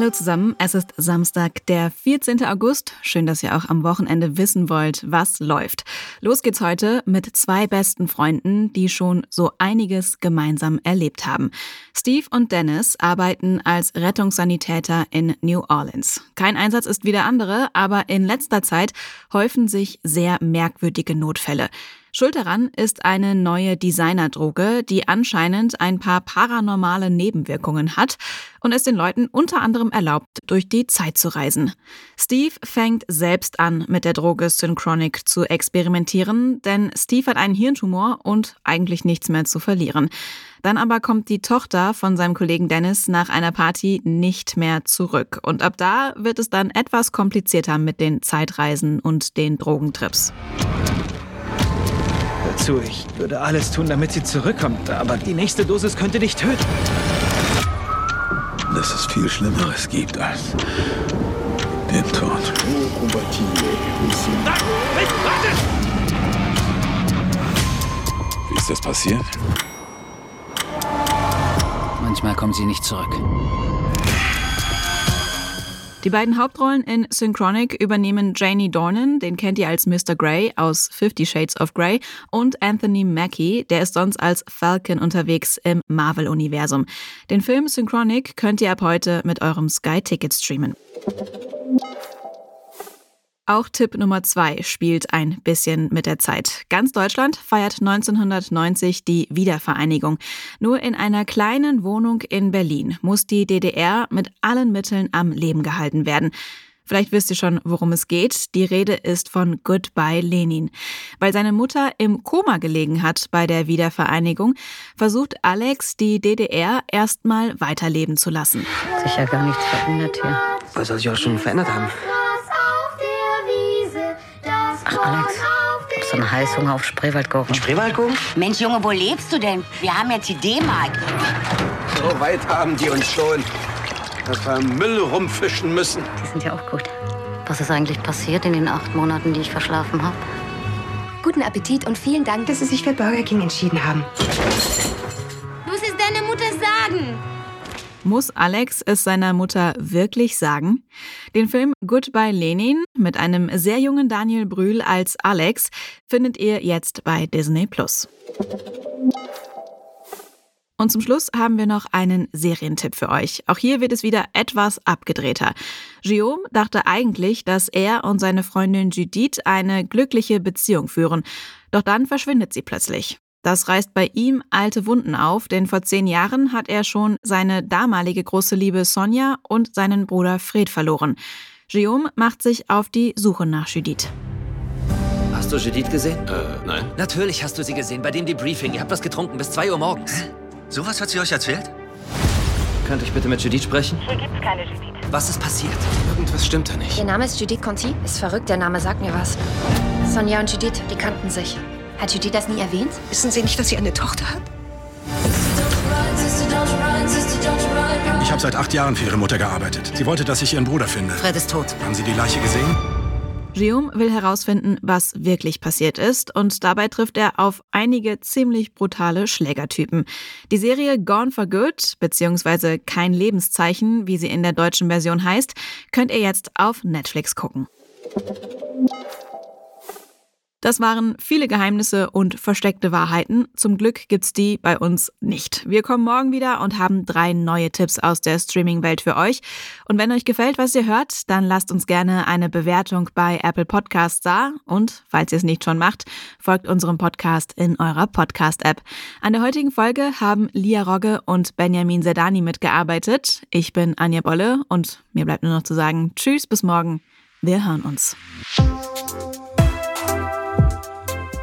Hallo zusammen, es ist Samstag, der 14. August. Schön, dass ihr auch am Wochenende wissen wollt, was läuft. Los geht's heute mit zwei besten Freunden, die schon so einiges gemeinsam erlebt haben. Steve und Dennis arbeiten als Rettungssanitäter in New Orleans. Kein Einsatz ist wie der andere, aber in letzter Zeit häufen sich sehr merkwürdige Notfälle. Schuld daran ist eine neue Designerdroge, die anscheinend ein paar paranormale Nebenwirkungen hat und es den Leuten unter anderem erlaubt, durch die Zeit zu reisen. Steve fängt selbst an, mit der Droge Synchronic zu experimentieren, denn Steve hat einen Hirntumor und eigentlich nichts mehr zu verlieren. Dann aber kommt die Tochter von seinem Kollegen Dennis nach einer Party nicht mehr zurück. Und ab da wird es dann etwas komplizierter mit den Zeitreisen und den Drogentrips zu. Ich würde alles tun, damit sie zurückkommt. Aber die nächste Dosis könnte dich töten. Dass es viel Schlimmeres gibt als den Tod. Wie ist das passiert? Manchmal kommen sie nicht zurück. Die beiden Hauptrollen in Synchronic übernehmen Janie Dornan, den kennt ihr als Mr. Grey aus Fifty Shades of Grey, und Anthony Mackie, der ist sonst als Falcon unterwegs im Marvel-Universum. Den Film Synchronic könnt ihr ab heute mit eurem Sky-Ticket streamen. Auch Tipp Nummer zwei spielt ein bisschen mit der Zeit. Ganz Deutschland feiert 1990 die Wiedervereinigung. Nur in einer kleinen Wohnung in Berlin muss die DDR mit allen Mitteln am Leben gehalten werden. Vielleicht wisst ihr schon, worum es geht. Die Rede ist von Goodbye Lenin. Weil seine Mutter im Koma gelegen hat bei der Wiedervereinigung, versucht Alex, die DDR erstmal weiterleben zu lassen. Sicher gar nichts verändert hier. Was soll sich auch schon verändert haben? Ach, Alex, so ein Heißhunger auf Spreewaldgurken. Spreewaldgurken? Mensch, Junge, wo lebst du denn? Wir haben jetzt die D-Mark. So weit haben die uns schon, dass wir Müll rumfischen müssen. Die sind ja auch gut. Was ist eigentlich passiert in den acht Monaten, die ich verschlafen habe? Guten Appetit und vielen Dank, dass Sie sich für Burger King entschieden haben. Muss es deine Mutter sagen? Muss Alex es seiner Mutter wirklich sagen? Den Film Goodbye Lenin mit einem sehr jungen Daniel Brühl als Alex findet ihr jetzt bei Disney Plus. Und zum Schluss haben wir noch einen Serientipp für euch. Auch hier wird es wieder etwas abgedrehter. Guillaume dachte eigentlich, dass er und seine Freundin Judith eine glückliche Beziehung führen. Doch dann verschwindet sie plötzlich. Das reißt bei ihm alte Wunden auf, denn vor zehn Jahren hat er schon seine damalige große Liebe Sonja und seinen Bruder Fred verloren. Guillaume macht sich auf die Suche nach Judith. Hast du Judith gesehen? Äh, nein. Natürlich hast du sie gesehen, bei dem Debriefing. Ihr habt was getrunken bis 2 Uhr morgens. Sowas hat sie euch erzählt? Könnte ich bitte mit Judith sprechen? Hier gibt's keine Judith. Was ist passiert? Irgendwas stimmt da nicht. Ihr Name ist Judith Conti? Ist verrückt, der Name sagt mir was. Sonja und Judith, die kannten sich. Hat Judith das nie erwähnt? Wissen Sie nicht, dass sie eine Tochter hat? Ich habe seit acht Jahren für ihre Mutter gearbeitet. Sie wollte, dass ich ihren Bruder finde. Fred ist tot. Haben Sie die Leiche gesehen? Guillaume will herausfinden, was wirklich passiert ist und dabei trifft er auf einige ziemlich brutale Schlägertypen. Die Serie Gone for Good, beziehungsweise Kein Lebenszeichen, wie sie in der deutschen Version heißt, könnt ihr jetzt auf Netflix gucken. Das waren viele Geheimnisse und versteckte Wahrheiten. Zum Glück gibt's die bei uns nicht. Wir kommen morgen wieder und haben drei neue Tipps aus der Streaming-Welt für euch. Und wenn euch gefällt, was ihr hört, dann lasst uns gerne eine Bewertung bei Apple Podcasts da. Und falls ihr es nicht schon macht, folgt unserem Podcast in eurer Podcast-App. An der heutigen Folge haben Lia Rogge und Benjamin Sedani mitgearbeitet. Ich bin Anja Bolle und mir bleibt nur noch zu sagen, tschüss, bis morgen. Wir hören uns.